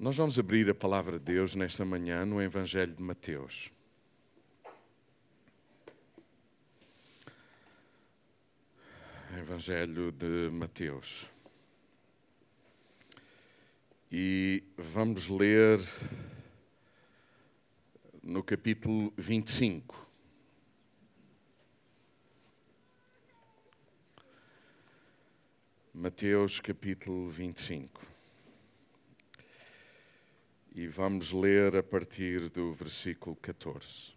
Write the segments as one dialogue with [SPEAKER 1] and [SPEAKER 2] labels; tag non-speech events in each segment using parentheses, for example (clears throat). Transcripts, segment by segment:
[SPEAKER 1] Nós vamos abrir a palavra de Deus nesta manhã no Evangelho de Mateus. Evangelho de Mateus. E vamos ler no capítulo 25. Mateus capítulo 25. E vamos ler a partir do versículo 14.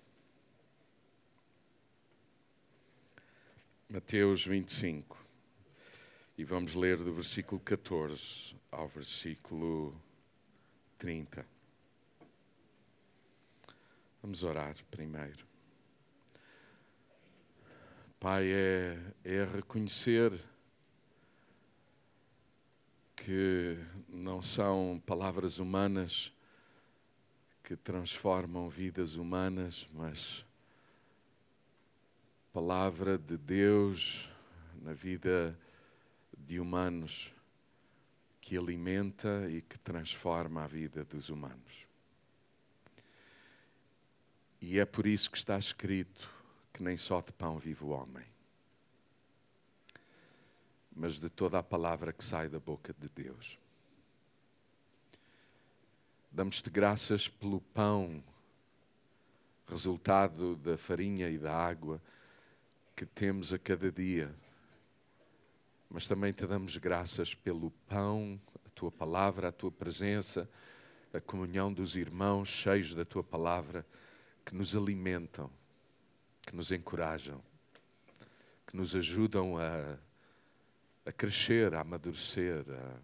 [SPEAKER 1] Mateus 25. E vamos ler do versículo 14 ao versículo 30. Vamos orar primeiro. Pai, é, é reconhecer que não são palavras humanas que transformam vidas humanas, mas palavra de Deus na vida de humanos que alimenta e que transforma a vida dos humanos. E é por isso que está escrito que nem só de pão vive o homem mas de toda a palavra que sai da boca de Deus. Damos-te graças pelo pão, resultado da farinha e da água que temos a cada dia, mas também te damos graças pelo pão, a tua palavra, a tua presença, a comunhão dos irmãos cheios da tua palavra que nos alimentam, que nos encorajam, que nos ajudam a a crescer, a amadurecer, a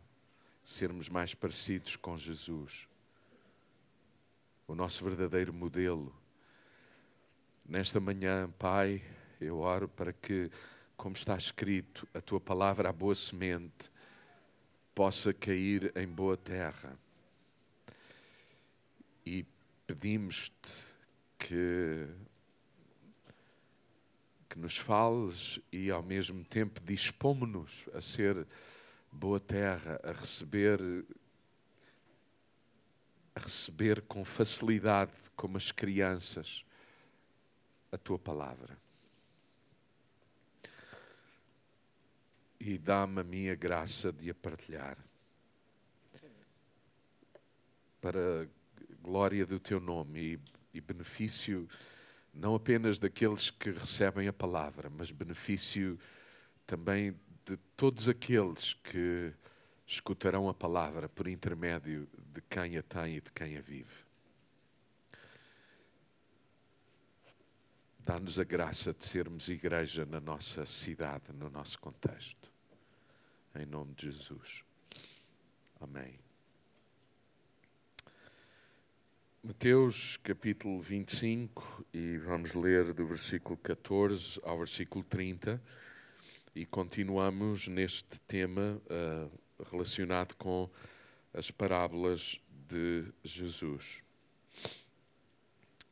[SPEAKER 1] sermos mais parecidos com Jesus, o nosso verdadeiro modelo. Nesta manhã, Pai, eu oro para que, como está escrito, a tua palavra, a boa semente, possa cair em boa terra. E pedimos-te que que nos fales e ao mesmo tempo dispomos-nos a ser boa terra, a receber receber com facilidade, como as crianças, a tua palavra. E dá-me a minha graça de a partilhar. Para a glória do teu nome e, e benefício não apenas daqueles que recebem a palavra, mas benefício também de todos aqueles que escutarão a palavra por intermédio de quem a tem e de quem a vive. Dá-nos a graça de sermos igreja na nossa cidade, no nosso contexto. Em nome de Jesus. Amém. Mateus capítulo 25 e vamos ler do versículo 14 ao versículo 30 e continuamos neste tema uh, relacionado com as parábolas de Jesus.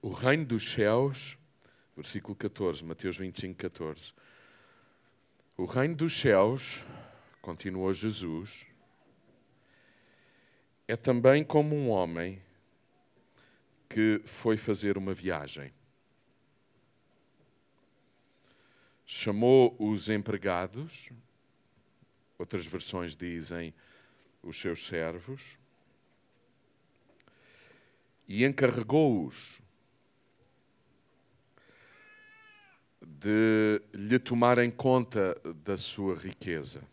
[SPEAKER 1] O reino dos céus, versículo 14, Mateus 25, 14. O reino dos céus, continuou Jesus, é também como um homem que foi fazer uma viagem. Chamou os empregados, outras versões dizem os seus servos, e encarregou-os de lhe tomarem conta da sua riqueza.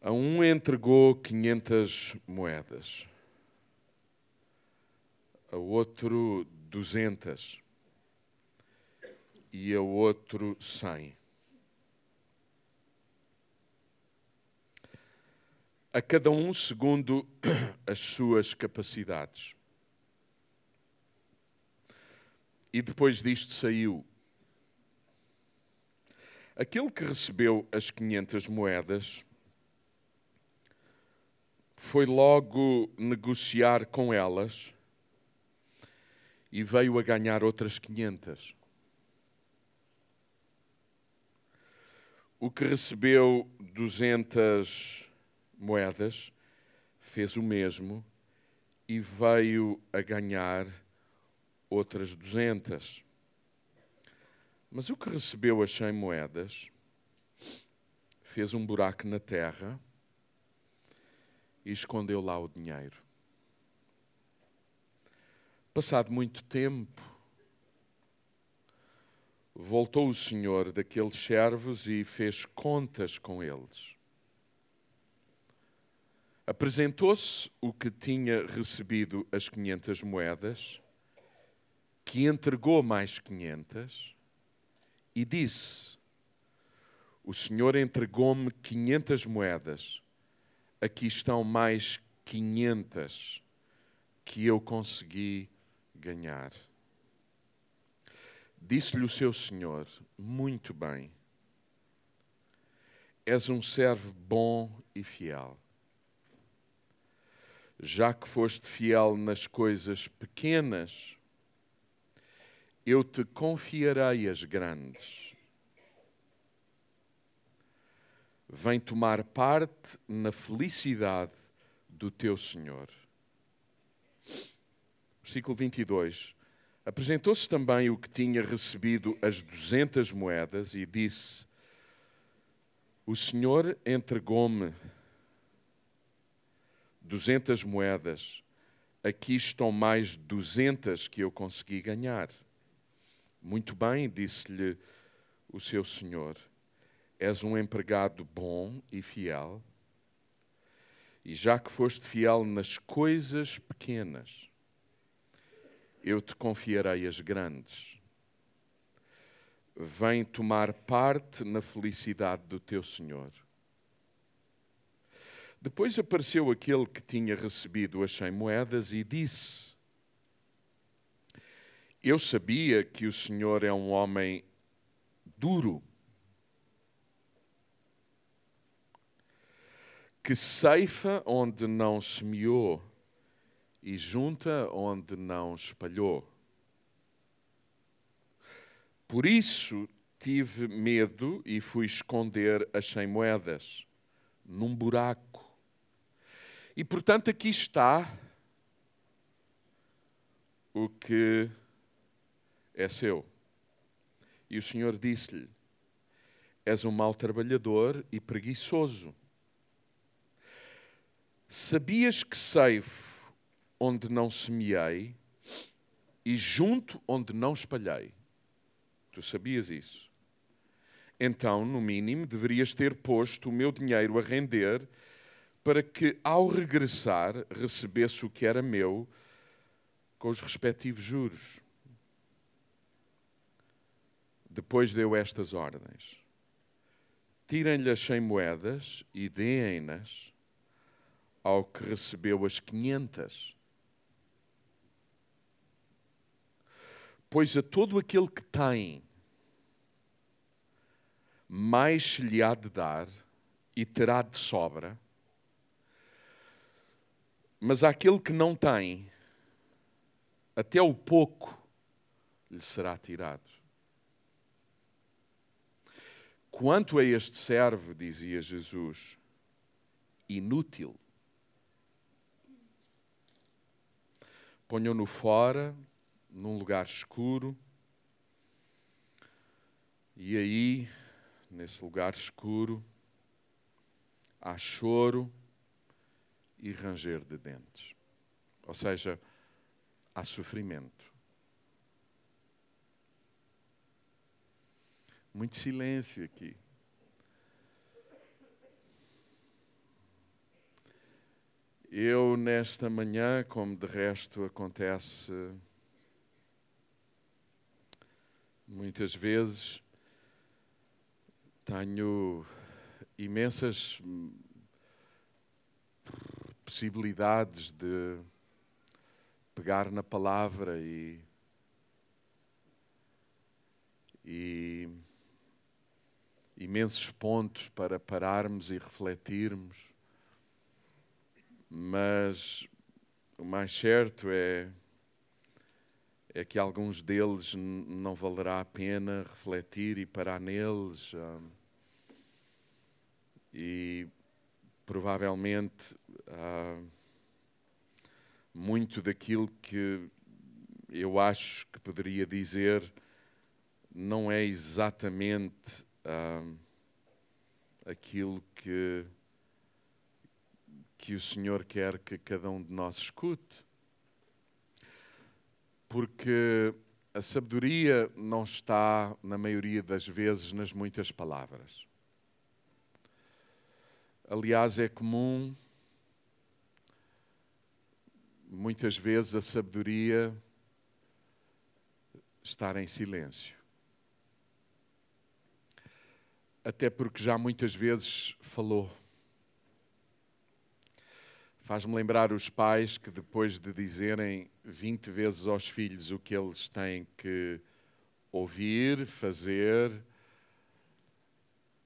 [SPEAKER 1] A um entregou 500 moedas, a outro 200 e a outro 100. A cada um segundo (clears throat) as suas capacidades. E depois disto saiu. Aquele que recebeu as 500 moedas foi logo negociar com elas e veio a ganhar outras 500. O que recebeu 200 moedas, fez o mesmo e veio a ganhar outras duzentas. Mas o que recebeu as cem moedas fez um buraco na terra e escondeu lá o dinheiro. Passado muito tempo, voltou o senhor daqueles servos e fez contas com eles. Apresentou-se o que tinha recebido as quinhentas moedas, que entregou mais quinhentas, e disse: O senhor entregou-me quinhentas moedas, aqui estão mais quinhentas que eu consegui ganhar. Disse-lhe o seu senhor: Muito bem, és um servo bom e fiel já que foste fiel nas coisas pequenas, eu te confiarei as grandes. Vem tomar parte na felicidade do teu Senhor. Versículo 22. Apresentou-se também o que tinha recebido as duzentas moedas e disse: O Senhor entregou-me duzentas moedas, aqui estão mais duzentas que eu consegui ganhar. Muito bem, disse-lhe o seu senhor, és um empregado bom e fiel, e já que foste fiel nas coisas pequenas, eu te confiarei as grandes. Vem tomar parte na felicidade do teu Senhor. Depois apareceu aquele que tinha recebido as cem moedas e disse: Eu sabia que o Senhor é um homem duro, que ceifa onde não semeou e junta onde não espalhou. Por isso tive medo e fui esconder as cem moedas num buraco e portanto, aqui está o que é seu. E o Senhor disse-lhe: És um mau trabalhador e preguiçoso. Sabias que ceifo onde não semeei e junto onde não espalhei? Tu sabias isso? Então, no mínimo, deverias ter posto o meu dinheiro a render para que, ao regressar, recebesse o que era meu com os respectivos juros. Depois deu estas ordens: tirem-lhe as cem moedas e deem-nas ao que recebeu as quinhentas. Pois a todo aquele que tem, mais se lhe há de dar e terá de sobra mas aquele que não tem, até o pouco lhe será tirado. Quanto a este servo, dizia Jesus, inútil, ponham-no fora, num lugar escuro, e aí, nesse lugar escuro, há choro e ranger de dentes. Ou seja, há sofrimento. Muito silêncio aqui. Eu, nesta manhã, como de resto acontece muitas vezes, tenho imensas possibilidades de pegar na palavra e, e imensos pontos para pararmos e refletirmos, mas o mais certo é é que alguns deles não valerá a pena refletir e parar neles. Um, e provavelmente ah, muito daquilo que eu acho que poderia dizer não é exatamente ah, aquilo que, que o Senhor quer que cada um de nós escute. Porque a sabedoria não está, na maioria das vezes, nas muitas palavras. Aliás, é comum, muitas vezes, a sabedoria estar em silêncio. Até porque já muitas vezes falou. Faz-me lembrar os pais que, depois de dizerem 20 vezes aos filhos o que eles têm que ouvir, fazer,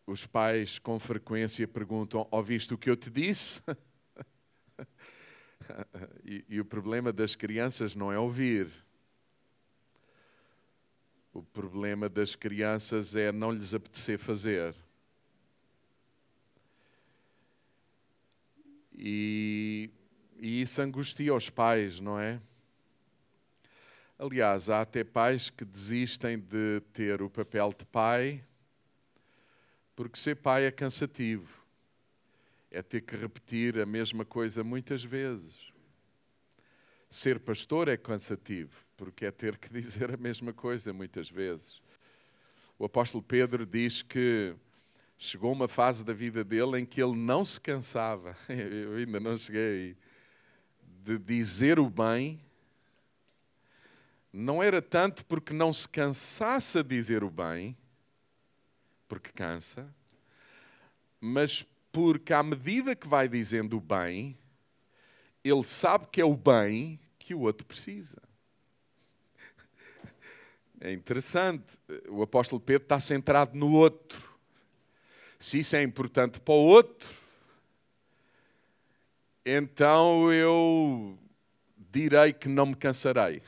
[SPEAKER 1] os pais com frequência perguntam: Ouviste o que eu te disse? (laughs) (laughs) e, e o problema das crianças não é ouvir. O problema das crianças é não lhes apetecer fazer. E, e isso angustia os pais, não é? Aliás, há até pais que desistem de ter o papel de pai porque ser pai é cansativo. É ter que repetir a mesma coisa muitas vezes. Ser pastor é cansativo, porque é ter que (laughs) dizer a mesma coisa muitas vezes. O apóstolo Pedro diz que chegou uma fase da vida dele em que ele não se cansava, (laughs) eu ainda não cheguei, de dizer o bem. Não era tanto porque não se cansasse a dizer o bem, porque cansa, mas porque à medida que vai dizendo o bem, ele sabe que é o bem que o outro precisa. É interessante, o apóstolo Pedro está centrado no outro. Se isso é importante para o outro, então eu direi que não me cansarei.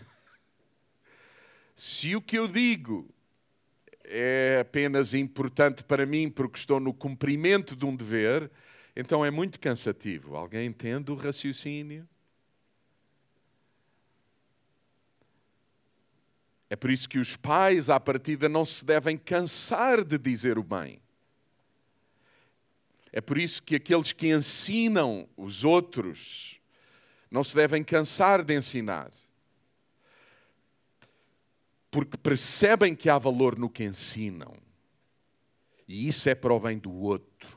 [SPEAKER 1] Se o que eu digo é apenas importante para mim porque estou no cumprimento de um dever, então é muito cansativo. Alguém entende o raciocínio? É por isso que os pais, à partida, não se devem cansar de dizer o bem. É por isso que aqueles que ensinam os outros não se devem cansar de ensinar porque percebem que há valor no que ensinam. E isso é para o bem do outro,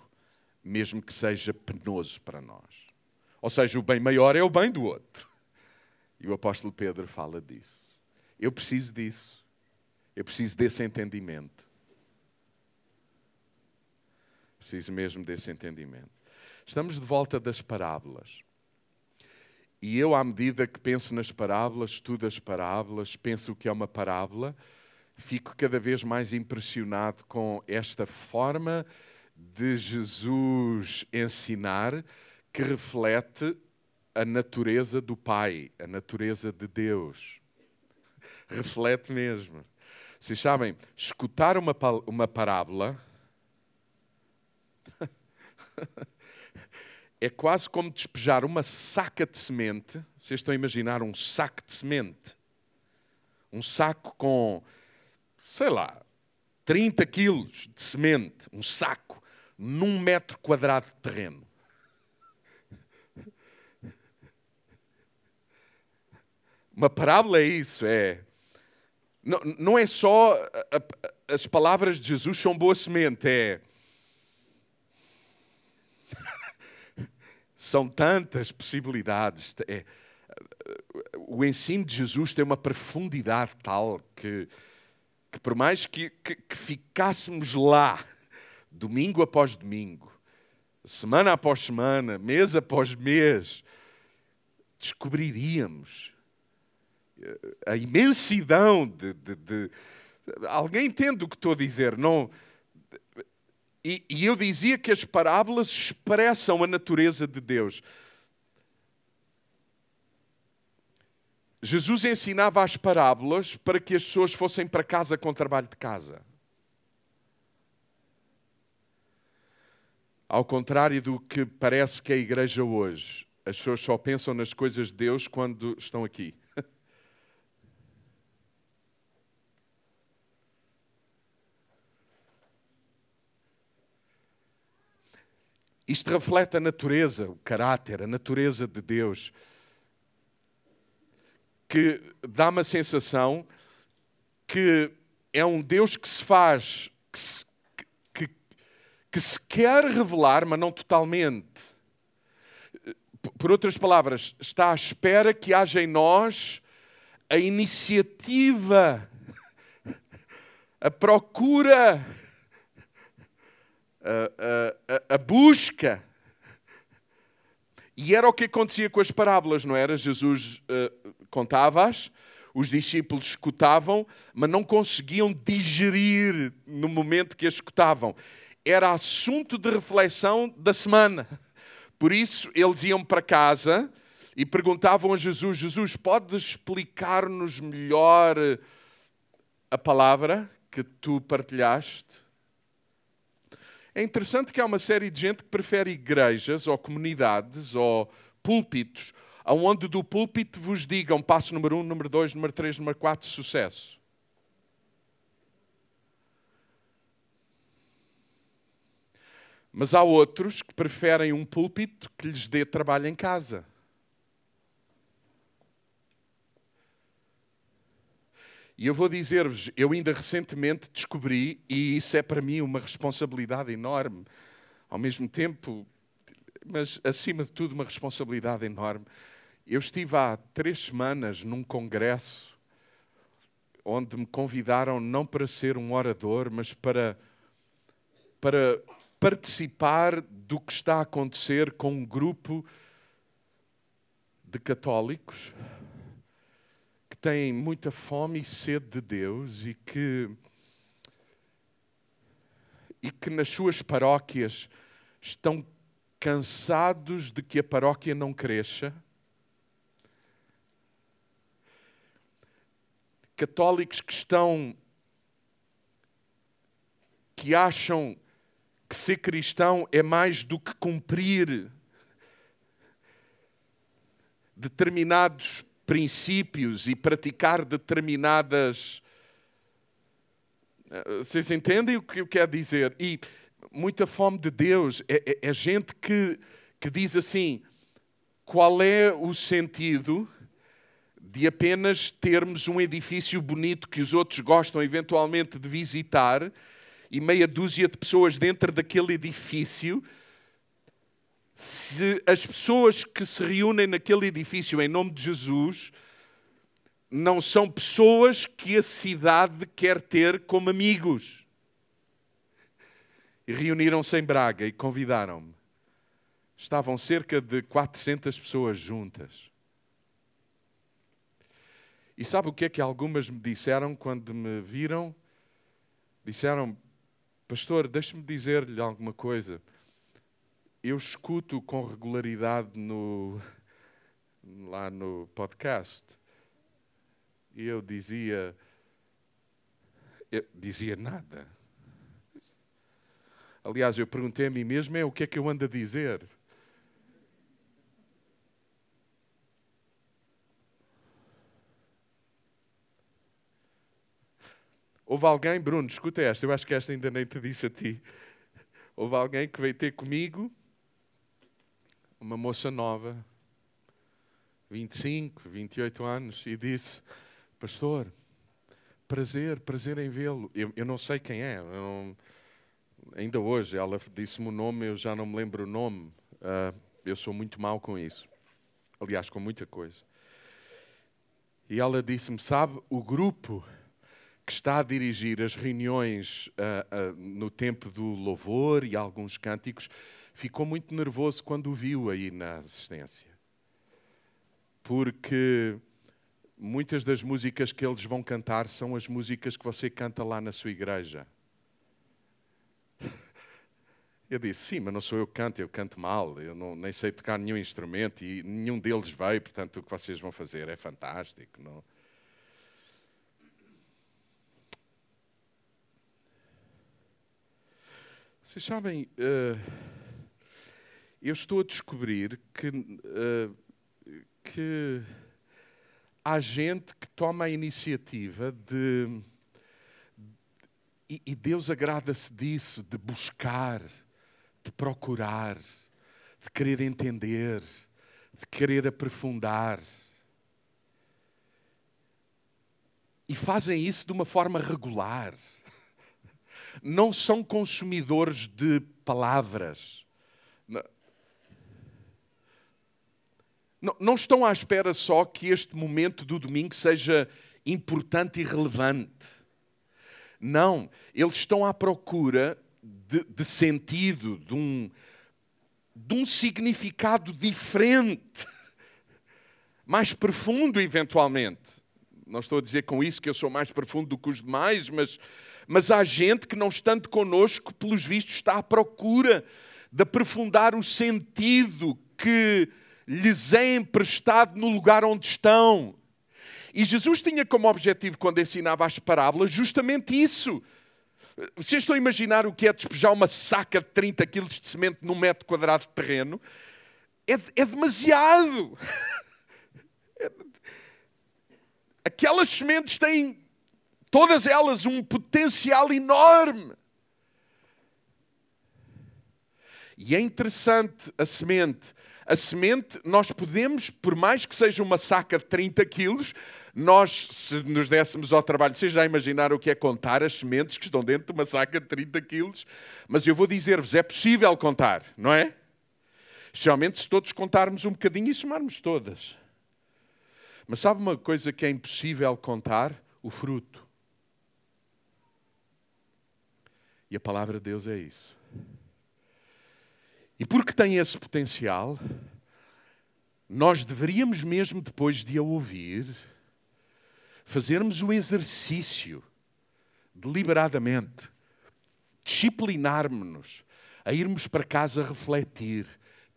[SPEAKER 1] mesmo que seja penoso para nós. Ou seja, o bem maior é o bem do outro. E o apóstolo Pedro fala disso. Eu preciso disso. Eu preciso desse entendimento. Preciso mesmo desse entendimento. Estamos de volta das parábolas. E eu, à medida que penso nas parábolas, estudo as parábolas, penso o que é uma parábola, fico cada vez mais impressionado com esta forma de Jesus ensinar que reflete a natureza do Pai, a natureza de Deus. (laughs) Reflete mesmo. Vocês sabem, escutar uma, uma parábola (laughs) é quase como despejar uma saca de semente. Vocês estão a imaginar um saco de semente? Um saco com, sei lá, 30 quilos de semente, um saco, num metro quadrado de terreno. Uma parábola é isso, é. Não, não é só a, a, as palavras de Jesus são boa semente, é São tantas possibilidades. É, o ensino de Jesus tem uma profundidade tal que, que por mais que, que, que ficássemos lá, domingo após domingo, semana após semana, mês após mês, descobriríamos a imensidão de, de, de, Alguém entende o que estou a dizer? Não, e, e eu dizia que as parábolas expressam a natureza de Deus. Jesus ensinava as parábolas para que as pessoas fossem para casa com trabalho de casa. Ao contrário do que parece que é a igreja hoje, as pessoas só pensam nas coisas de Deus quando estão aqui. Isto reflete a natureza, o caráter, a natureza de Deus, que dá uma sensação que é um Deus que se faz, que se, que, que se quer revelar, mas não totalmente. Por outras palavras, está à espera que haja em nós a iniciativa, (laughs) a procura a, a, busca. E era o que acontecia com as parábolas, não era? Jesus uh, contava-as, os discípulos escutavam, mas não conseguiam digerir no momento que as escutavam. Era assunto de reflexão da semana. Por isso, eles iam para casa e perguntavam a Jesus: Jesus, pode explicar-nos melhor a palavra que tu partilhaste? É interessante que há uma série de gente que prefere igrejas ou comunidades ou púlpitos, onde do púlpito vos digam passo número um, número dois, número três, número quatro, sucesso. Mas há outros que preferem um púlpito que lhes dê trabalho em casa. E eu vou dizer-vos, eu ainda recentemente descobri, e isso é para mim uma responsabilidade enorme, ao mesmo tempo, mas acima de tudo uma responsabilidade enorme. Eu estive há três semanas num congresso onde me convidaram não para ser um orador, mas para, para participar do que está a acontecer com um grupo de católicos que têm muita fome e sede de Deus e que, e que nas suas paróquias estão cansados de que a paróquia não cresça. Católicos que estão, que acham que ser cristão é mais do que cumprir determinados princípios e praticar determinadas. Eh, vocês entendem o que eu quero dizer? E muita fome de Deus é, é, é gente que, que diz assim: qual é o sentido de apenas termos um edifício bonito que os outros gostam eventualmente de visitar e meia dúzia de pessoas dentro daquele edifício se as pessoas que se reúnem naquele edifício em nome de Jesus não são pessoas que a cidade quer ter como amigos. E reuniram-se em Braga e convidaram-me. Estavam cerca de 400 pessoas juntas. E sabe o que é que algumas me disseram quando me viram? Disseram, pastor, deixe-me dizer-lhe alguma coisa eu escuto com regularidade no, lá no podcast. E eu dizia, eu dizia nada. Aliás, eu perguntei a mim mesmo: é o que é que eu ando a dizer? Houve alguém, Bruno, escuta esta, eu acho que esta ainda nem te disse a ti. Houve alguém que veio ter comigo uma moça nova, 25, 28 anos, e disse: Pastor, prazer, prazer em vê-lo. Eu, eu, não sei quem é, não, ainda hoje ela disse-me o nome, eu já não me lembro o nome. Uh, eu sou muito mau com isso. Aliás, com muita coisa. E ela disse-me: Sabe, o grupo que está a dirigir as reuniões uh, uh, no tempo do louvor e alguns cânticos ficou muito nervoso quando o viu aí na assistência. Porque muitas das músicas que eles vão cantar são as músicas que você canta lá na sua igreja. (laughs) Eu disse, sim, mas não sou eu que canto, eu canto mal, eu não, nem sei tocar nenhum instrumento e nenhum deles veio, portanto o que vocês vão fazer é fantástico. Não? Vocês sabem, uh, eu estou a descobrir que, uh, que há gente que toma a iniciativa de. E, e Deus agrada-se disso, de buscar, de procurar, de querer entender, de querer aprofundar. E fazem isso de uma forma regular. Não são consumidores de palavras. Não, não estão à espera só que este momento do domingo seja importante e relevante. Não, eles estão à procura de, de sentido, de um, de um significado diferente, (laughs) mais profundo, eventualmente. Não estou a dizer com isso que eu sou mais profundo do que os demais, mas, mas há gente que, não estando connosco, pelos vistos, está à procura de aprofundar o sentido que lhes é emprestado no lugar onde estão. E Jesus tinha como objetivo, quando ensinava as parábolas, justamente isso. Vocês estão a imaginar o que é despejar uma saca de 30 quilos de semente num metro quadrado de terreno? É, é demasiado. (laughs) Aquelas sementes têm, todas elas, um potencial enorme. E é interessante a semente. A semente, nós podemos, por mais que seja uma saca de 30 quilos, nós, se nos dessemos ao trabalho, vocês já imaginaram o que é contar as sementes que estão dentro de uma saca de 30 quilos? Mas eu vou dizer-vos, é possível contar, não é? Especialmente se todos contarmos um bocadinho e somarmos todas. Mas sabe uma coisa que é impossível contar? O fruto. E a palavra de Deus é isso. E porque tem esse potencial, nós deveríamos mesmo, depois de a ouvir, fazermos o exercício, deliberadamente, disciplinarmos-nos, a irmos para casa refletir,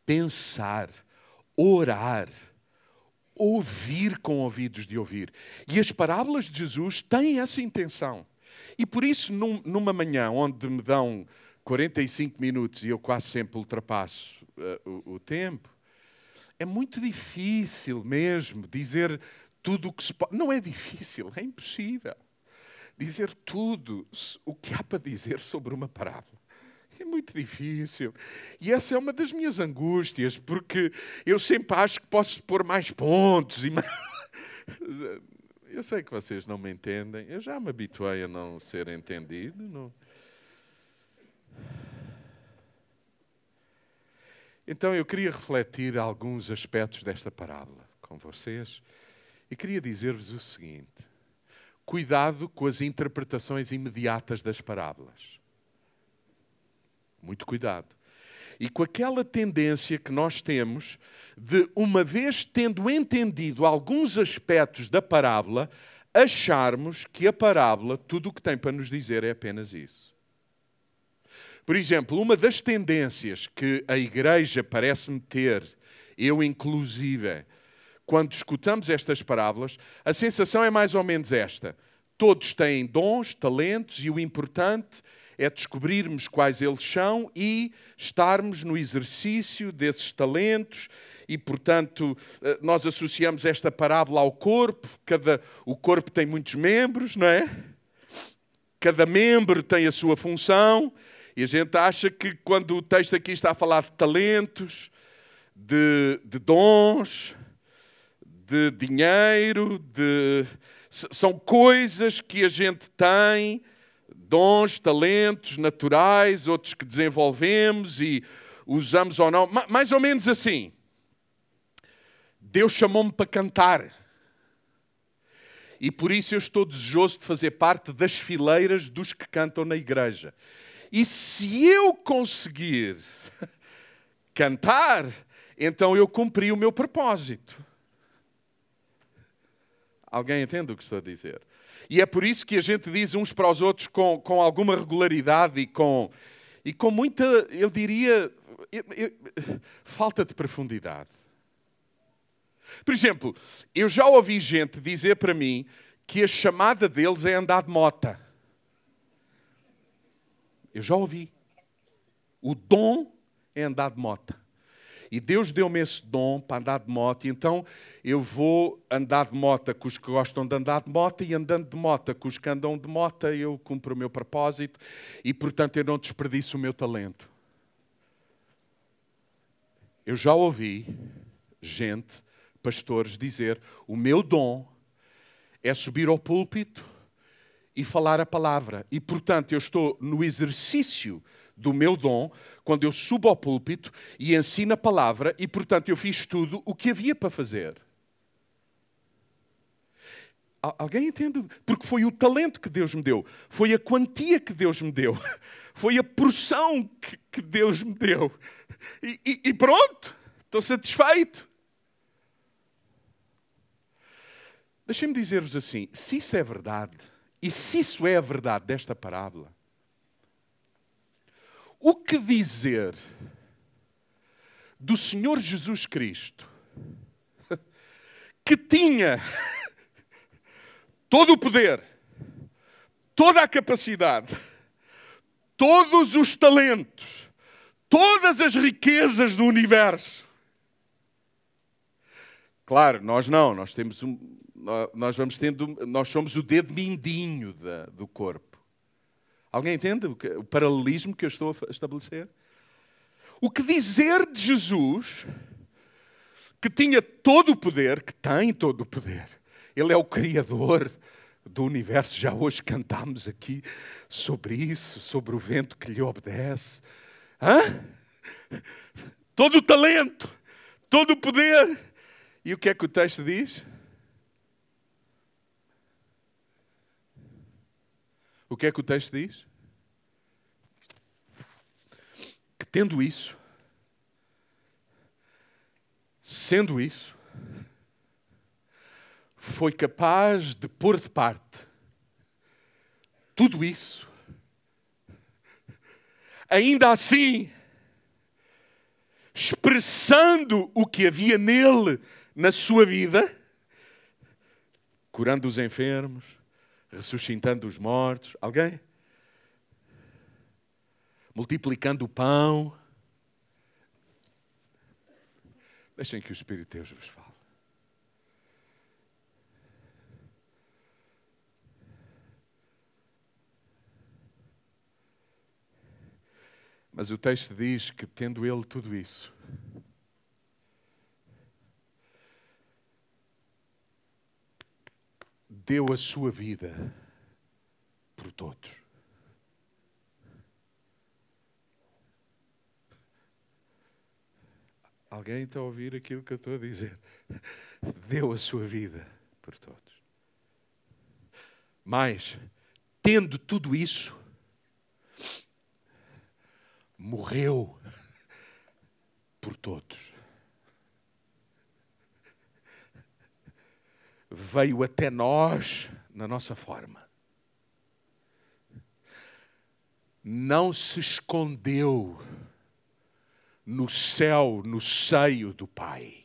[SPEAKER 1] pensar, orar, ouvir com ouvidos de ouvir. E as parábolas de Jesus têm essa intenção. E por isso, num, numa manhã onde me dão 45 minutos e eu quase sempre ultrapasso uh, o, o tempo, é muito difícil mesmo dizer tudo o que se pode. Não é difícil, é impossível. Dizer tudo o que há para dizer sobre uma parábola. É muito difícil. E essa é uma das minhas angústias, porque eu sempre acho que posso pôr mais pontos. E... (laughs) Eu sei que vocês não me entendem, eu já me habituei a não ser entendido. Não... Então eu queria refletir alguns aspectos desta parábola com vocês e queria dizer-vos o seguinte: cuidado com as interpretações imediatas das parábolas. Muito cuidado. E com aquela tendência que nós temos de, uma vez tendo entendido alguns aspectos da parábola, acharmos que a parábola, tudo o que tem para nos dizer é apenas isso. Por exemplo, uma das tendências que a Igreja parece-me ter, eu inclusive, quando escutamos estas parábolas, a sensação é mais ou menos esta. Todos têm dons, talentos e o importante é descobrirmos quais eles são e estarmos no exercício desses talentos e, portanto, eh, nós associamos esta parábola ao corpo. Cada, o corpo tem muitos membros, não é? Cada membro tem a sua função e a gente acha que quando o texto aqui está a falar de talentos, de, de dons, de dinheiro, de, são coisas que a gente tem, dons, talentos naturais, outros que desenvolvemos e usamos ou não, mais ou menos assim. Deus chamou-me para cantar. E por isso eu estou desejoso de fazer parte das fileiras dos que cantam na igreja. E se eu conseguir (laughs) cantar, então eu cumpri o meu propósito. Alguém entende o que estou a dizer? E é por isso que a gente diz uns para os outros com, com alguma regularidade e com, e com muita, eu diria, eu, eu, falta de profundidade. Por exemplo, eu já ouvi gente dizer para mim que a chamada deles é andar de mota. Eu já ouvi. O dom é andar de mota. E Deus deu-me esse dom para andar de moto, então eu vou andar de moto com os que gostam de andar de moto, e andando de moto com os que andam de moto, eu cumpro o meu propósito, e portanto eu não desperdiço o meu talento. Eu já ouvi gente, pastores, dizer: o meu dom é subir ao púlpito e falar a palavra. E, portanto, eu estou no exercício do meu dom quando eu subo ao púlpito e ensino a palavra, e, portanto, eu fiz tudo o que havia para fazer. Alguém entende? Porque foi o talento que Deus me deu, foi a quantia que Deus me deu, (laughs) foi a porção que, que Deus me deu. E, e, e pronto, estou satisfeito. Deixem-me dizer-vos assim: se isso é verdade, e se isso é a verdade desta parábola, o que dizer do Senhor Jesus Cristo, que tinha todo o poder, toda a capacidade, todos os talentos, todas as riquezas do universo. Claro, nós não, nós temos um, nós vamos tendo, nós somos o dedo mindinho da, do corpo. Alguém entende o, que, o paralelismo que eu estou a estabelecer? O que dizer de Jesus, que tinha todo o poder, que tem todo o poder, ele é o Criador do universo. Já hoje cantámos aqui sobre isso, sobre o vento que lhe obedece. Hã? Todo o talento, todo o poder. E o que é que o texto diz? O que é que o texto diz? Que tendo isso, sendo isso, foi capaz de pôr de parte tudo isso, ainda assim, expressando o que havia nele na sua vida, curando os enfermos, ressuscitando os mortos. Alguém? Multiplicando o pão. Deixem que o Espírito de Deus vos fale. Mas o texto diz que, tendo ele tudo isso, deu a sua vida por todos. Alguém está a ouvir aquilo que eu estou a dizer? Deu a sua vida por todos. Mas, tendo tudo isso, morreu por todos. Veio até nós na nossa forma. Não se escondeu no céu, no seio do Pai.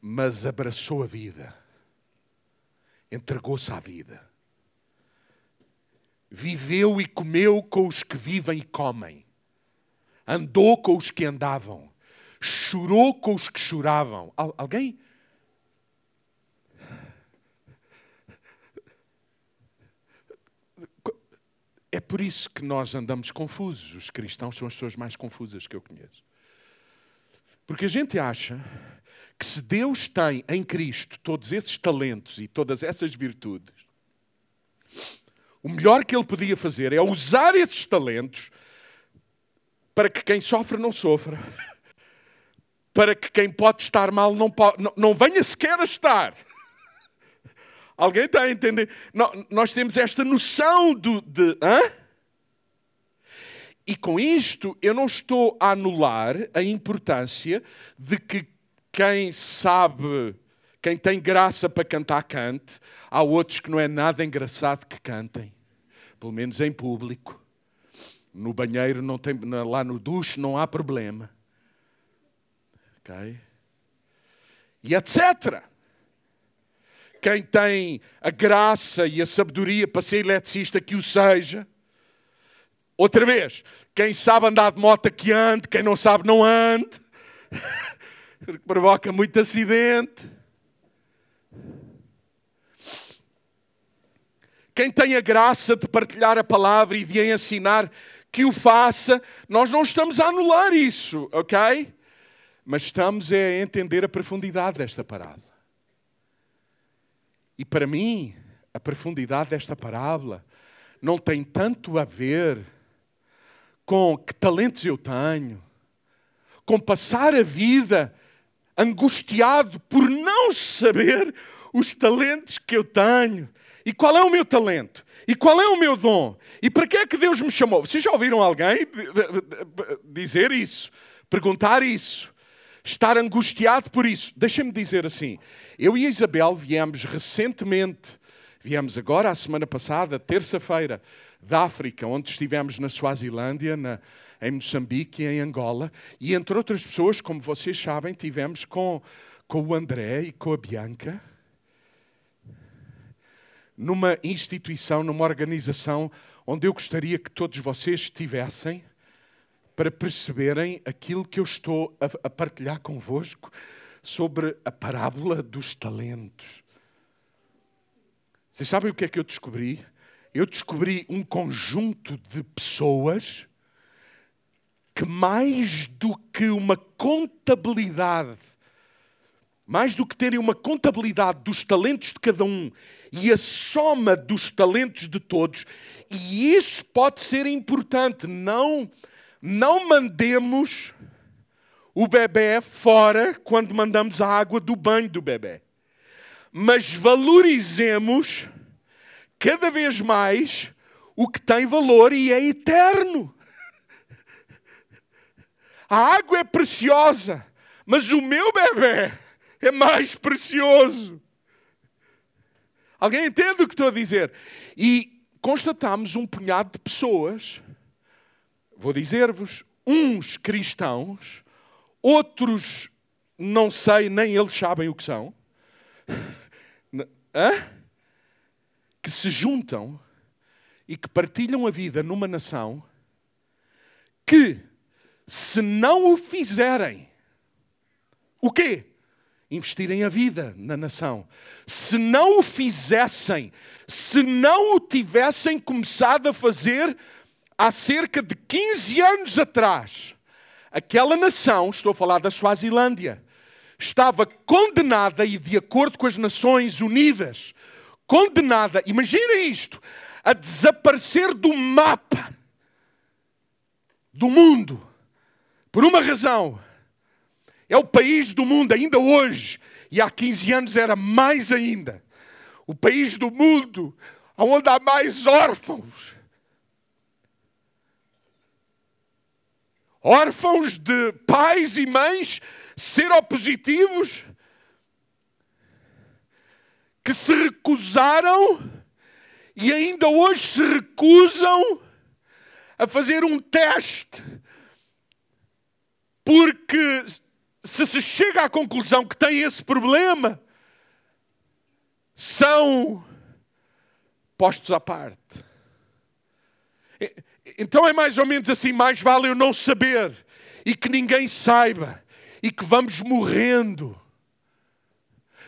[SPEAKER 1] Mas abraçou a vida, entregou-se à vida viveu e comeu com os que vivem e comem, andou com os que andavam, chorou com os que choravam. alguém? É por isso que nós andamos confusos. Os cristãos são as pessoas mais confusas que eu conheço. Porque a gente acha que se Deus tem em Cristo todos esses talentos e todas essas virtudes, o melhor que ele podia fazer é usar esses talentos para que quem sofre não sofra, (laughs) para que quem pode estar mal não, pode, não, não venha sequer a estar. Alguém está a entender? nós temos esta noção do, de. Hã? E com isto eu não estou a anular a importância de que quem sabe quem tem graça para cantar, cante. Há outros que não é nada engraçado que cantem. Pelo menos em público. No banheiro, não tem, lá no duche, não há problema. Ok? E etc. Quem tem a graça e a sabedoria para ser eletricista, que o seja. Outra vez, quem sabe andar de moto que ande, quem não sabe não ande, (laughs) provoca muito acidente. Quem tem a graça de partilhar a palavra e de ensinar, que o faça. Nós não estamos a anular isso, ok? Mas estamos a entender a profundidade desta parábola. E para mim, a profundidade desta parábola não tem tanto a ver com que talentos eu tenho, com passar a vida angustiado por não saber os talentos que eu tenho. E qual é o meu talento? E qual é o meu dom? E para que é que Deus me chamou? Vocês já ouviram alguém dizer isso? Perguntar isso? Estar angustiado por isso? Deixem-me dizer assim: eu e a Isabel viemos recentemente, viemos agora, a semana passada, terça-feira, da África, onde estivemos na Suazilândia, na, em Moçambique e em Angola, e entre outras pessoas, como vocês sabem, tivemos com, com o André e com a Bianca numa instituição, numa organização onde eu gostaria que todos vocês estivessem para perceberem aquilo que eu estou a, a partilhar convosco sobre a parábola dos talentos. Vocês sabem o que é que eu descobri? Eu descobri um conjunto de pessoas que, mais do que uma contabilidade mais do que terem uma contabilidade dos talentos de cada um e a soma dos talentos de todos, e isso pode ser importante. Não, não mandemos o bebê fora quando mandamos a água do banho do bebê. Mas valorizemos cada vez mais o que tem valor e é eterno. A água é preciosa, mas o meu bebê é mais precioso. Alguém entende o que estou a dizer? E constatamos um punhado de pessoas, vou dizer-vos, uns cristãos, outros não sei, nem eles sabem o que são, que se juntam e que partilham a vida numa nação que, se não o fizerem, o quê? investirem a vida na nação. Se não o fizessem, se não o tivessem começado a fazer há cerca de 15 anos atrás, aquela nação, estou a falar da Suazilândia, estava condenada, e de acordo com as Nações Unidas, condenada, imaginem isto, a desaparecer do mapa do mundo, por uma razão é o país do mundo ainda hoje, e há 15 anos era mais ainda. O país do mundo onde há mais órfãos. Órfãos de pais e mães seropositivos que se recusaram e ainda hoje se recusam a fazer um teste porque se se chega à conclusão que tem esse problema, são postos à parte. Então é mais ou menos assim: mais vale eu não saber e que ninguém saiba e que vamos morrendo.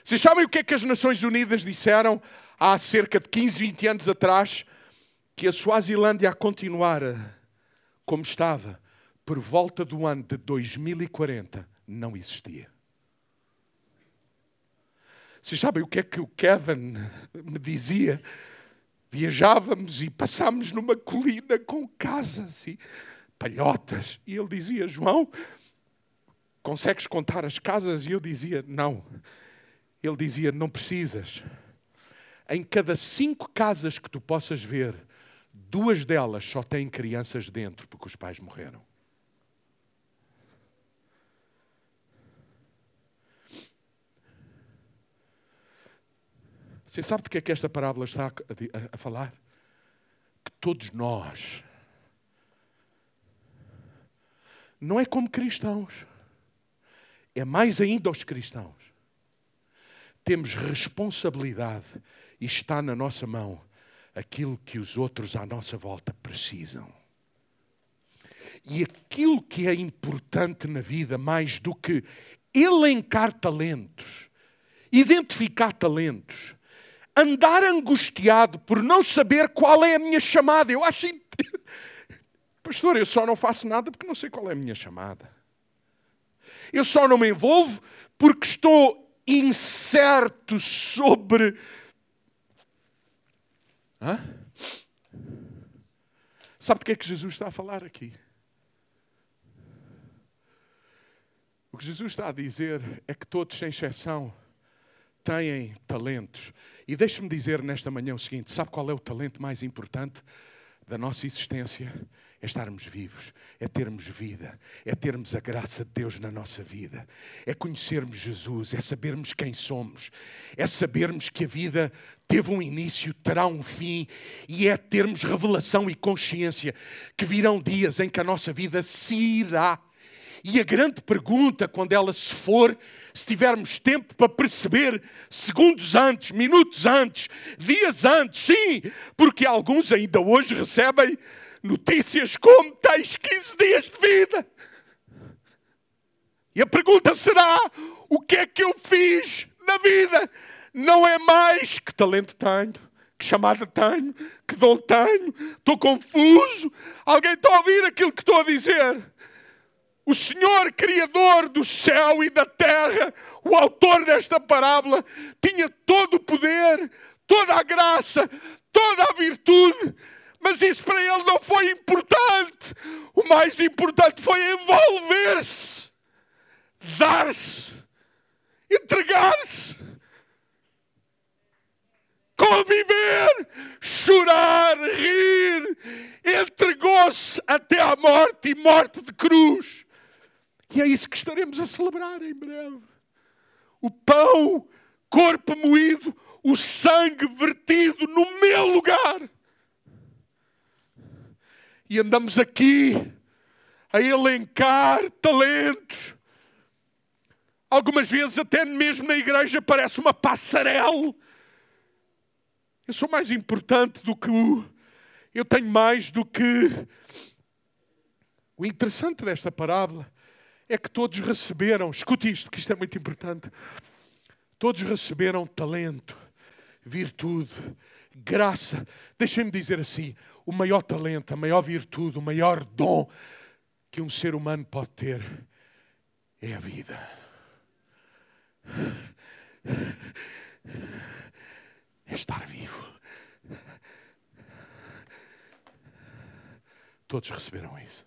[SPEAKER 1] Vocês sabem o que é que as Nações Unidas disseram há cerca de 15, 20 anos atrás? Que a Suazilândia a continuar como estava por volta do ano de 2040 não existia. Vocês sabem o que é que o Kevin me dizia? Viajávamos e passámos numa colina com casas e palhotas. E ele dizia: João, consegues contar as casas? E eu dizia: Não. Ele dizia: Não precisas. Em cada cinco casas que tu possas ver, duas delas só têm crianças dentro porque os pais morreram. Você sabe do que é que esta parábola está a, a, a falar? Que todos nós, não é como cristãos, é mais ainda os cristãos. Temos responsabilidade e está na nossa mão aquilo que os outros à nossa volta precisam. E aquilo que é importante na vida, mais do que elencar talentos, identificar talentos, andar angustiado por não saber qual é a minha chamada. Eu acho. (laughs) Pastor, eu só não faço nada porque não sei qual é a minha chamada. Eu só não me envolvo porque estou incerto sobre. Hã? Sabe de que é que Jesus está a falar aqui? O que Jesus está a dizer é que todos, sem exceção, têm talentos. E deixe-me dizer nesta manhã o seguinte: sabe qual é o talento mais importante da nossa existência? É estarmos vivos, é termos vida, é termos a graça de Deus na nossa vida, é conhecermos Jesus, é sabermos quem somos, é sabermos que a vida teve um início, terá um fim, e é termos revelação e consciência que virão dias em que a nossa vida se irá. E a grande pergunta, quando ela se for, se tivermos tempo para perceber, segundos antes, minutos antes, dias antes, sim, porque alguns ainda hoje recebem notícias como tens 15 dias de vida. E a pergunta será: o que é que eu fiz na vida? Não é mais que talento tenho, que chamada tenho, que dom tenho, estou confuso. Alguém está a ouvir aquilo que estou a dizer? O Senhor, Criador do céu e da terra, o autor desta parábola, tinha todo o poder, toda a graça, toda a virtude mas isso para ele não foi importante. O mais importante foi envolver-se, dar-se, entregar-se, conviver, chorar, rir. Entregou-se até à morte e morte de cruz. E é isso que estaremos a celebrar em breve. O pão, corpo moído, o sangue vertido no meu lugar e andamos aqui a elencar talentos. Algumas vezes, até mesmo na igreja, parece uma passarela. Eu sou mais importante do que o. Eu tenho mais do que. O interessante desta parábola é que todos receberam, escute isto, que isto é muito importante. Todos receberam talento, virtude, graça. Deixem-me dizer assim: o maior talento, a maior virtude, o maior dom que um ser humano pode ter é a vida. É estar vivo. Todos receberam isso.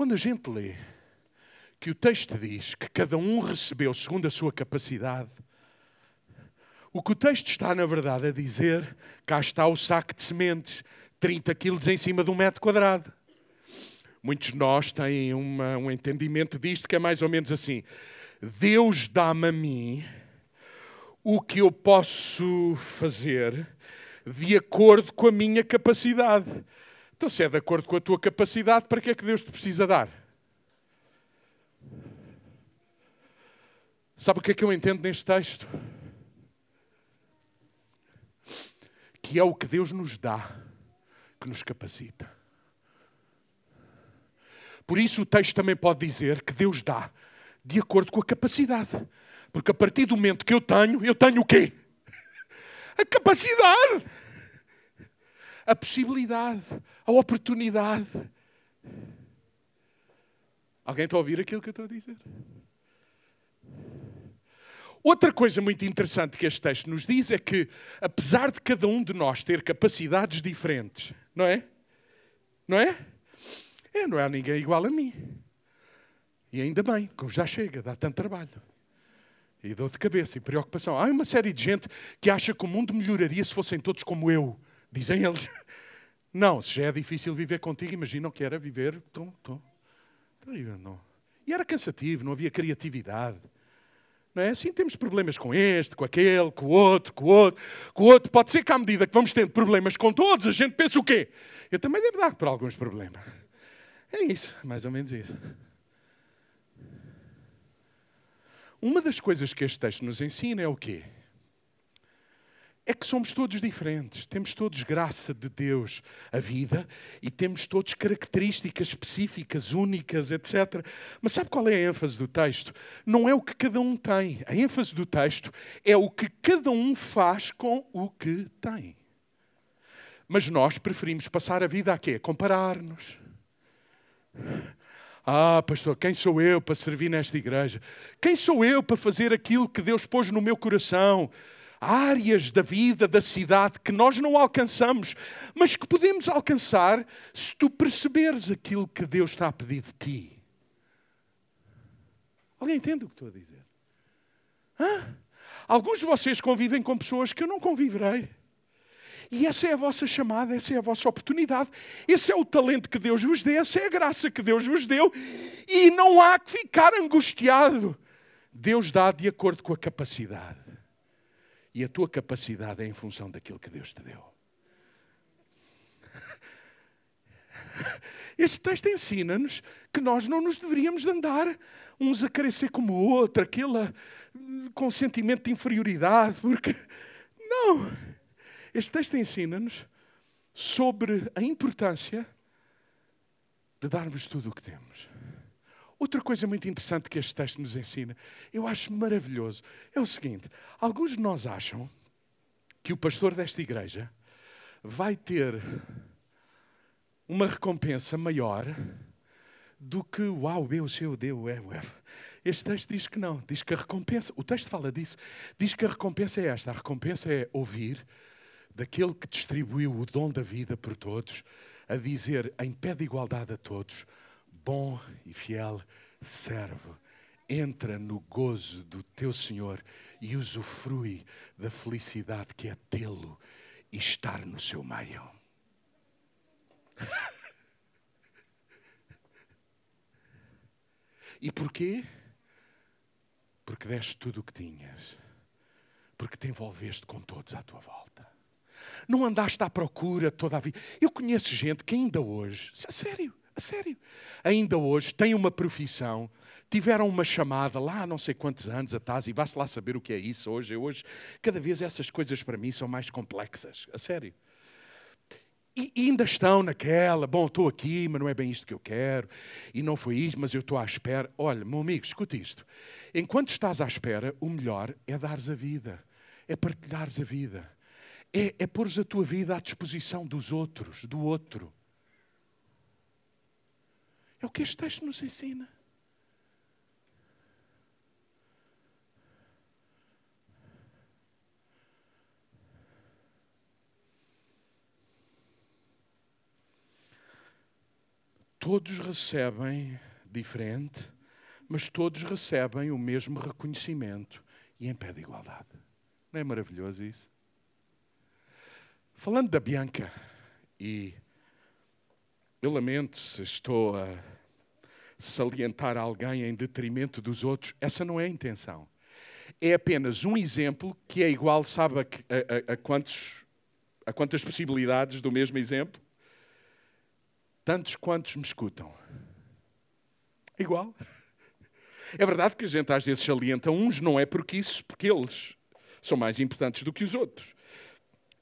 [SPEAKER 1] Quando a gente lê que o texto diz que cada um recebeu segundo a sua capacidade, o que o texto está, na verdade, a dizer, cá está o saco de sementes, 30 quilos em cima de um metro quadrado. Muitos de nós têm uma, um entendimento disto que é mais ou menos assim: Deus dá-me a mim o que eu posso fazer de acordo com a minha capacidade. Então, se é de acordo com a tua capacidade, para que é que Deus te precisa dar? Sabe o que é que eu entendo neste texto? que é o que Deus nos dá, que nos capacita. Por isso o texto também pode dizer que Deus dá de acordo com a capacidade. Porque a partir do momento que eu tenho, eu tenho o quê? (laughs) A capacidade, a possibilidade, a oportunidade. Alguém está a ouvir aquilo que eu estou a dizer? Outra coisa muito interessante que este texto nos diz é que, apesar de cada um de nós ter capacidades diferentes, não é? Não é? É, não há ninguém igual a mim. E ainda bem, como já chega, dá tanto trabalho. E dor de cabeça e preocupação. Há uma série de gente que acha que o mundo melhoraria se fossem todos como eu, dizem eles. (laughs) Não, se já é difícil viver contigo, imaginam que era viver. Tom, tom. Não. E era cansativo, não havia criatividade. Não é assim? Temos problemas com este, com aquele, com o outro, com o outro, com o outro. Pode ser que à medida que vamos tendo problemas com todos, a gente pensa o quê? Eu também devo dar por alguns problemas. É isso, mais ou menos isso. Uma das coisas que este texto nos ensina é o quê?
[SPEAKER 2] É que somos todos diferentes, temos todos graça de Deus, a vida, e temos todos características específicas, únicas, etc. Mas sabe qual é a ênfase do texto? Não é o que cada um tem. A ênfase do texto é o que cada um faz com o que tem. Mas nós preferimos passar a vida a quê? Comparar-nos. Ah, pastor, quem sou eu para servir nesta igreja? Quem sou eu para fazer aquilo que Deus pôs no meu coração? Áreas da vida, da cidade que nós não alcançamos, mas que podemos alcançar se tu perceberes aquilo que Deus está a pedir de ti. Alguém entende o que estou a dizer? Hã? Alguns de vocês convivem com pessoas que eu não conviverei. E essa é a vossa chamada, essa é a vossa oportunidade, esse é o talento que Deus vos deu, essa é a graça que Deus vos deu, e não há que ficar angustiado. Deus dá de acordo com a capacidade. E a tua capacidade é em função daquilo que Deus te deu. Este texto ensina-nos que nós não nos deveríamos de andar uns a querer ser como o outro, aquele com sentimento de inferioridade, porque não. Este texto ensina-nos sobre a importância de darmos tudo o que temos. Outra coisa muito interessante que este texto nos ensina, eu acho maravilhoso, é o seguinte: alguns de nós acham que o pastor desta igreja vai ter uma recompensa maior do que uau, eu, seu, deu, é, é. Este texto diz que não, diz que a recompensa, o texto fala disso, diz que a recompensa é esta: a recompensa é ouvir daquele que distribuiu o dom da vida por todos, a dizer em pé de igualdade a todos: bom e fiel servo, entra no gozo do teu Senhor e usufrui da felicidade que é tê-lo e estar no seu meio. e porquê? Porque deste tudo o que tinhas, porque te envolveste com todos à tua volta. Não andaste à procura toda a vida. Eu conheço gente que ainda hoje, a sério, a sério, ainda hoje tem uma profissão, tiveram uma chamada lá há não sei quantos anos atrás, e vá-se lá saber o que é isso hoje. Hoje, cada vez essas coisas para mim são mais complexas, a sério. E ainda estão naquela, bom, estou aqui, mas não é bem isto que eu quero, e não foi isto, mas eu estou à espera. Olha, meu amigo, escute isto. Enquanto estás à espera, o melhor é dares a vida, é partilhares a vida é, é pôr a tua vida à disposição dos outros, do outro. É o que este texto nos ensina. Todos recebem diferente, mas todos recebem o mesmo reconhecimento e em pé de igualdade. Não é maravilhoso isso? Falando da Bianca, e eu lamento se estou a salientar alguém em detrimento dos outros, essa não é a intenção. É apenas um exemplo que é igual, sabe, a, a, a, quantos, a quantas possibilidades do mesmo exemplo? Tantos quantos me escutam. Igual. É verdade que a gente às vezes salienta uns, não é porque isso, porque eles são mais importantes do que os outros.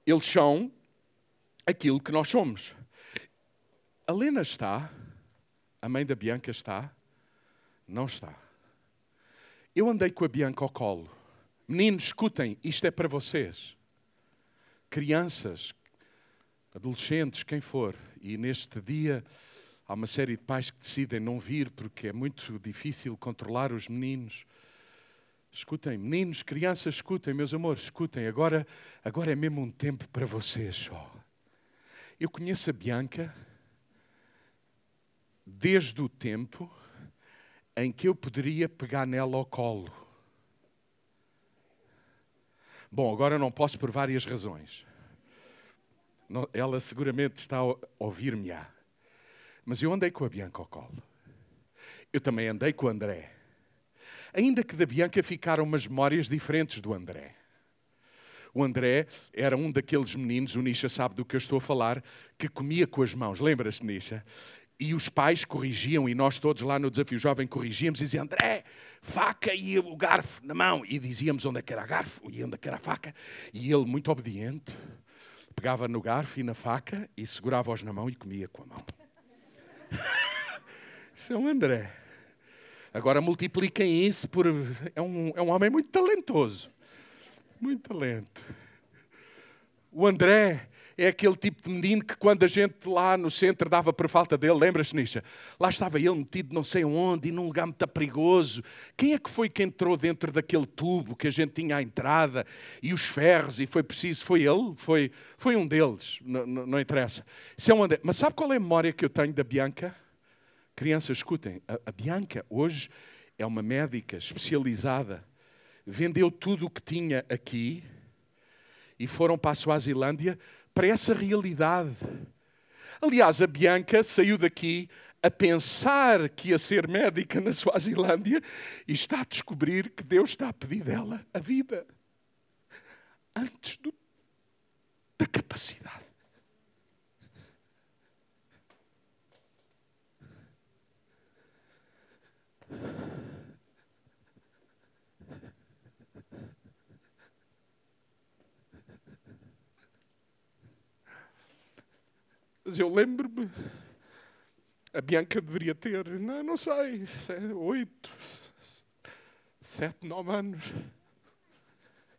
[SPEAKER 2] Eles são aquilo que nós somos. A Lena está, a mãe da Bianca está, não está. Eu andei com a Bianca ao colo. Meninos, escutem, isto é para vocês. Crianças, adolescentes, quem for. E neste dia há uma série de pais que decidem não vir porque é muito difícil controlar os meninos. Escutem, meninos, crianças, escutem, meus amores, escutem. Agora, agora é mesmo um tempo para vocês só. Eu conheço a Bianca desde o tempo em que eu poderia pegar nela ao colo. Bom, agora não posso por várias razões. Ela seguramente está a ouvir-me-á. Mas eu andei com a Bianca ao colo. Eu também andei com o André ainda que da Bianca ficaram umas memórias diferentes do André. O André era um daqueles meninos, o Nisha sabe do que eu estou a falar, que comia com as mãos. Lembras-te, Nisha? E os pais corrigiam, e nós todos lá no Desafio Jovem corrigíamos, diziam, André, faca e o garfo na mão. E dizíamos onde é que era garfo e onde é que era faca. E ele, muito obediente, pegava no garfo e na faca e segurava-os na mão e comia com a mão. (laughs) Isso é André. Agora multipliquem isso por. É um, é um homem muito talentoso. Muito talento. O André é aquele tipo de menino que quando a gente lá no centro dava por falta dele, lembras-te, Nisha? Lá estava ele metido não sei onde e num lugar muito perigoso. Quem é que foi que entrou dentro daquele tubo que a gente tinha à entrada e os ferros e foi preciso? Foi ele? Foi, foi um deles, não, não, não interessa. É um. Mas sabe qual é a memória que eu tenho da Bianca? Crianças, escutem, a, a Bianca hoje é uma médica especializada, vendeu tudo o que tinha aqui e foram para a Suazilândia para essa realidade. Aliás, a Bianca saiu daqui a pensar que ia ser médica na Suazilândia e está a descobrir que Deus está a pedir dela a vida antes do, da capacidade. Mas eu lembro-me, a Bianca deveria ter, não, não sei, oito, sete, nove anos.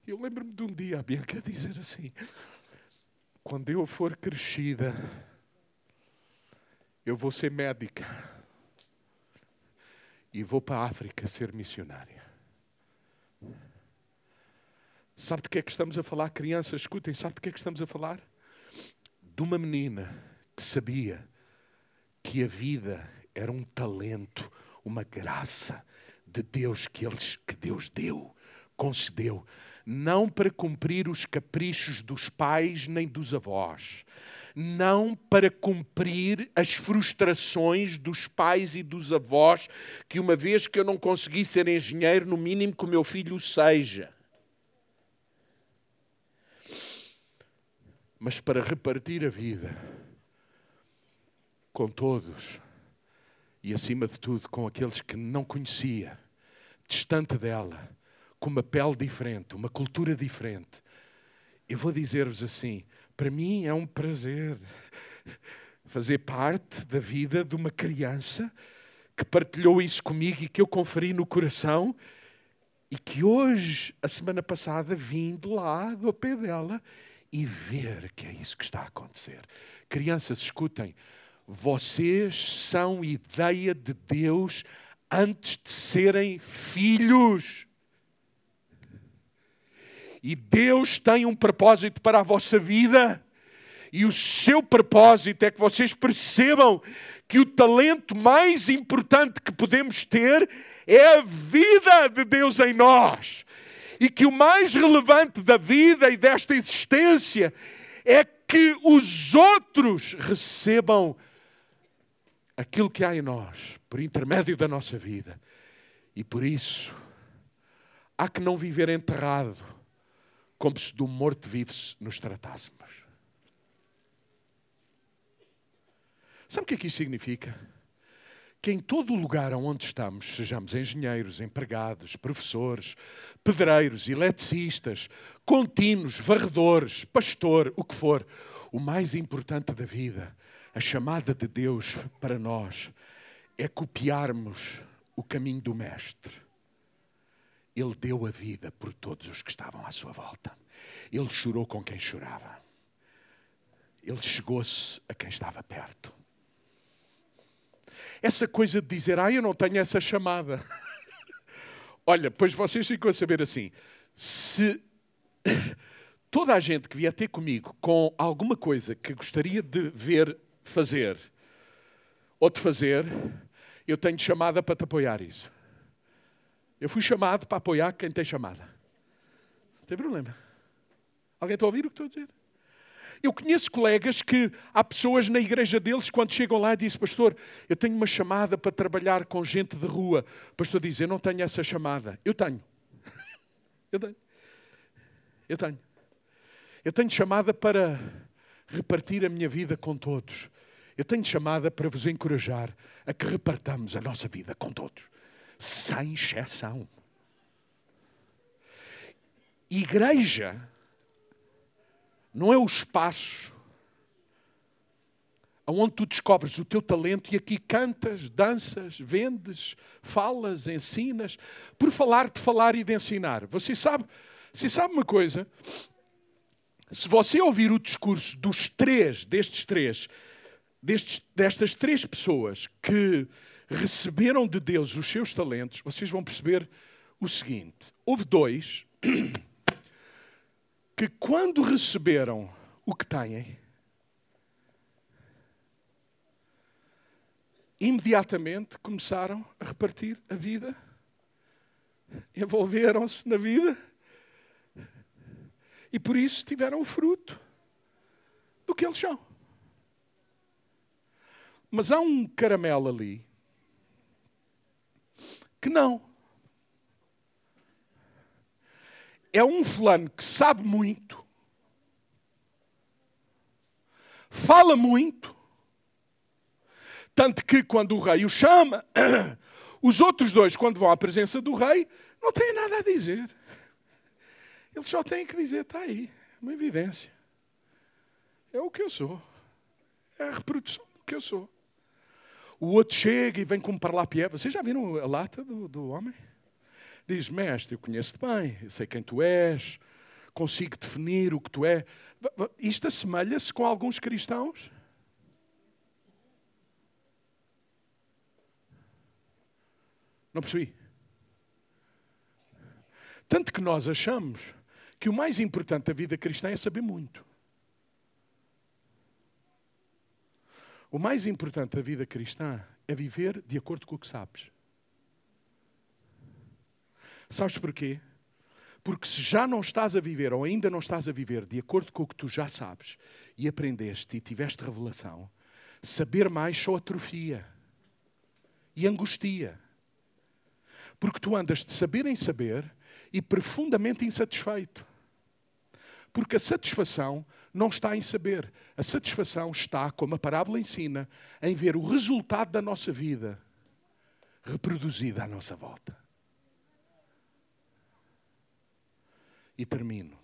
[SPEAKER 2] Eu lembro-me de um dia a Bianca dizer assim: quando eu for crescida, eu vou ser médica e vou para a África ser missionária. Sabe de que é que estamos a falar, crianças? Escutem, sabe de que é que estamos a falar? De uma menina sabia que a vida era um talento, uma graça de Deus que, eles, que Deus deu, concedeu, não para cumprir os caprichos dos pais nem dos avós, não para cumprir as frustrações dos pais e dos avós, que uma vez que eu não consegui ser engenheiro, no mínimo que o meu filho seja. Mas para repartir a vida com todos e, acima de tudo, com aqueles que não conhecia, distante dela, com uma pele diferente, uma cultura diferente. Eu vou dizer-vos assim: para mim é um prazer fazer parte da vida de uma criança que partilhou isso comigo e que eu conferi no coração e que hoje, a semana passada, vim de lá, do pé dela e ver que é isso que está a acontecer. Crianças, escutem, vocês são ideia de Deus antes de serem filhos. E Deus tem um propósito para a vossa vida. E o seu propósito é que vocês percebam que o talento mais importante que podemos ter é a vida de Deus em nós. E que o mais relevante da vida e desta existência é que os outros recebam aquilo que há em nós, por intermédio da nossa vida. E por isso, há que não viver enterrado, como se do morto-vivo nos tratássemos. Sabe o que é que isso significa? Que em todo o lugar onde estamos, sejamos engenheiros, empregados, professores, pedreiros, eletricistas, contínuos, varredores, pastor, o que for, o mais importante da vida a chamada de Deus para nós é copiarmos o caminho do Mestre. Ele deu a vida por todos os que estavam à sua volta. Ele chorou com quem chorava. Ele chegou-se a quem estava perto. Essa coisa de dizer, ah, eu não tenho essa chamada. (laughs) Olha, pois vocês ficam a saber assim: se (laughs) toda a gente que vier ter comigo com alguma coisa que gostaria de ver fazer ou de fazer, eu tenho chamada para te apoiar isso. Eu fui chamado para apoiar quem tem chamada. Não tem problema. Alguém está a ouvir o que estou a dizer? Eu conheço colegas que há pessoas na igreja deles, quando chegam lá, e dizem: Pastor, eu tenho uma chamada para trabalhar com gente de rua. O pastor diz: Eu não tenho essa chamada. Eu tenho. (laughs) Eu tenho. Eu tenho. Eu tenho chamada para repartir a minha vida com todos. Eu tenho chamada para vos encorajar a que repartamos a nossa vida com todos, sem exceção. Igreja não é o espaço onde tu descobres o teu talento e aqui cantas, danças, vendes, falas, ensinas, por falar de falar e de ensinar. Você sabe, você sabe uma coisa? Se você ouvir o discurso dos três, destes três, destes, destas três pessoas que receberam de Deus os seus talentos, vocês vão perceber o seguinte: houve dois (clears throat) que, quando receberam o que têm, imediatamente começaram a repartir a vida, envolveram-se na vida e por isso tiveram o fruto do que eles são. Mas há um caramelo ali que não. É um fulano que sabe muito, fala muito, tanto que quando o rei o chama, (coughs) os outros dois, quando vão à presença do rei, não têm nada a dizer. Eles só têm que dizer: está aí, uma evidência. É o que eu sou. É a reprodução do que eu sou. O outro chega e vem como parlapié. Vocês já viram a lata do, do homem? Diz, mestre, eu conheço-te bem, eu sei quem tu és, consigo definir o que tu é. Isto assemelha-se com alguns cristãos? Não percebi. Tanto que nós achamos que o mais importante da vida cristã é saber muito. O mais importante da vida cristã é viver de acordo com o que sabes. Sabes porquê? Porque se já não estás a viver, ou ainda não estás a viver de acordo com o que tu já sabes e aprendeste e tiveste revelação, saber mais só atrofia e angustia. Porque tu andas de saber em saber e profundamente insatisfeito. Porque a satisfação não está em saber. A satisfação está, como a parábola ensina, em ver o resultado da nossa vida reproduzido à nossa volta. E termino.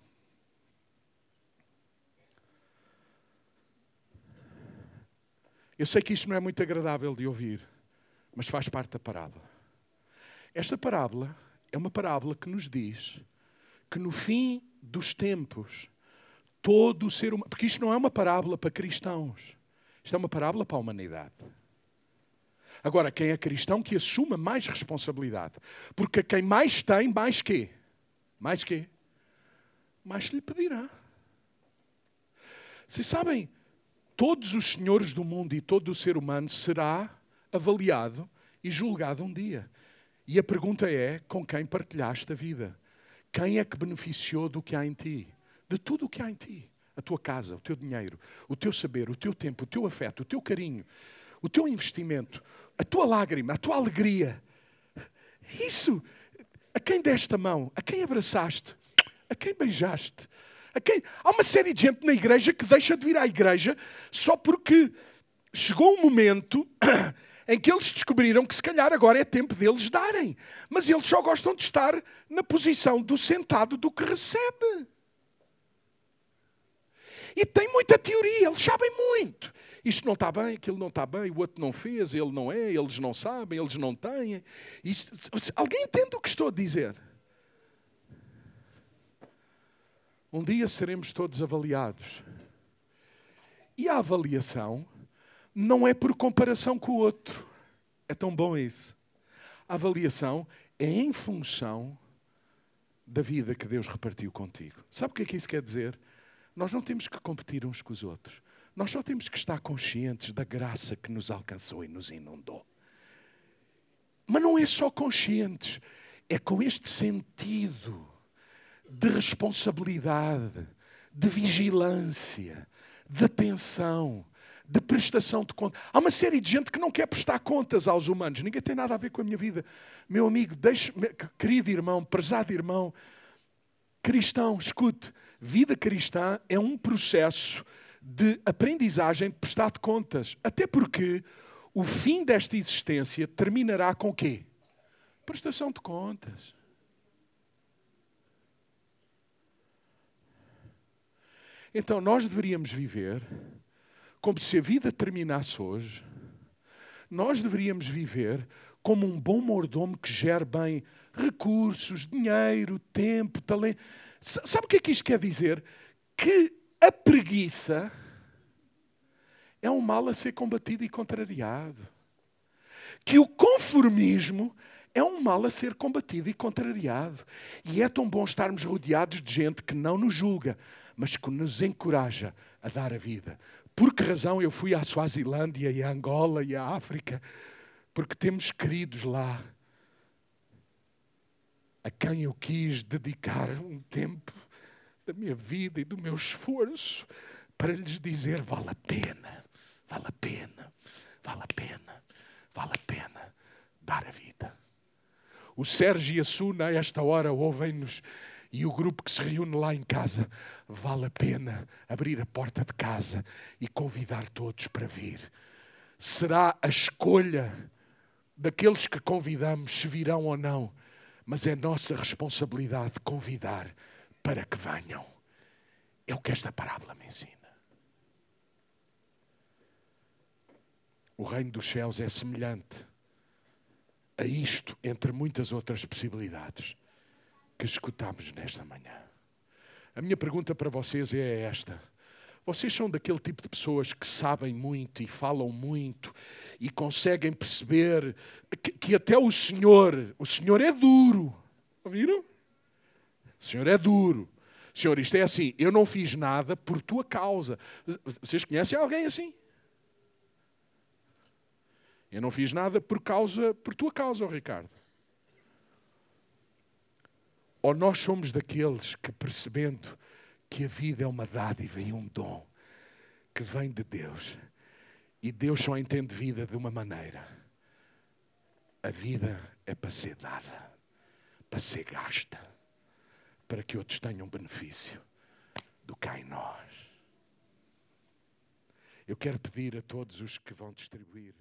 [SPEAKER 2] Eu sei que isto não é muito agradável de ouvir, mas faz parte da parábola. Esta parábola é uma parábola que nos diz que no fim dos tempos, todo o ser humano. Porque isto não é uma parábola para cristãos, isto é uma parábola para a humanidade. Agora, quem é cristão que assuma mais responsabilidade. Porque quem mais tem, mais quê? Mais quê? Mais lhe pedirá. Vocês sabem, todos os senhores do mundo e todo o ser humano será avaliado e julgado um dia. E a pergunta é: com quem partilhaste a vida? Quem é que beneficiou do que há em ti? De tudo o que há em ti. A tua casa, o teu dinheiro, o teu saber, o teu tempo, o teu afeto, o teu carinho, o teu investimento, a tua lágrima, a tua alegria. Isso. A quem deste a mão? A quem abraçaste? A quem beijaste? A quem... Há uma série de gente na igreja que deixa de vir à igreja só porque chegou um momento em que eles descobriram que se calhar agora é tempo deles darem. Mas eles só gostam de estar na posição do sentado do que recebe. E tem muita teoria, eles sabem muito. Isto não está bem, aquilo não está bem, o outro não fez, ele não é, eles não sabem, eles não têm. Isto, alguém entende o que estou a dizer? Um dia seremos todos avaliados. E a avaliação não é por comparação com o outro. É tão bom isso. A avaliação é em função da vida que Deus repartiu contigo. Sabe o que é que isso quer dizer? Nós não temos que competir uns com os outros. Nós só temos que estar conscientes da graça que nos alcançou e nos inundou. Mas não é só conscientes, é com este sentido de responsabilidade, de vigilância, de atenção, de prestação de contas. Há uma série de gente que não quer prestar contas aos humanos. Ninguém tem nada a ver com a minha vida. Meu amigo, deixe, querido irmão, prezado irmão, cristão, escute, vida cristã é um processo de aprendizagem de prestar de contas. Até porque o fim desta existência terminará com o quê? Prestação de contas. Então nós deveríamos viver como se a vida terminasse hoje. Nós deveríamos viver como um bom mordomo que gere bem recursos, dinheiro, tempo, talento. Sabe o que é que isto quer dizer? Que a preguiça é um mal a ser combatido e contrariado. Que o conformismo é um mal a ser combatido e contrariado. E é tão bom estarmos rodeados de gente que não nos julga, mas que nos encoraja a dar a vida. Por que razão eu fui à Suazilândia e à Angola e à África? Porque temos queridos lá a quem eu quis dedicar um tempo da minha vida e do meu esforço para lhes dizer: vale a pena, vale a pena, vale a pena, vale a pena dar a vida. O Sérgio e a Suna, a esta hora, ouvem-nos e o grupo que se reúne lá em casa, vale a pena abrir a porta de casa e convidar todos para vir. Será a escolha daqueles que convidamos se virão ou não, mas é nossa responsabilidade convidar para que venham. É o que esta parábola me ensina. O reino dos céus é semelhante a isto, entre muitas outras possibilidades que escutamos nesta manhã. A minha pergunta para vocês é esta. Vocês são daquele tipo de pessoas que sabem muito e falam muito e conseguem perceber que, que até o Senhor, o Senhor é duro. Ouviram? O Senhor é duro. Senhor, isto é assim, eu não fiz nada por tua causa. Vocês conhecem alguém assim? Eu não fiz nada por causa, por tua causa, oh Ricardo. Ou nós somos daqueles que percebendo que a vida é uma dádiva e um dom que vem de Deus. E Deus só entende vida de uma maneira. A vida é para ser dada, para ser gasta, para que outros tenham benefício do que há em nós. Eu quero pedir a todos os que vão distribuir.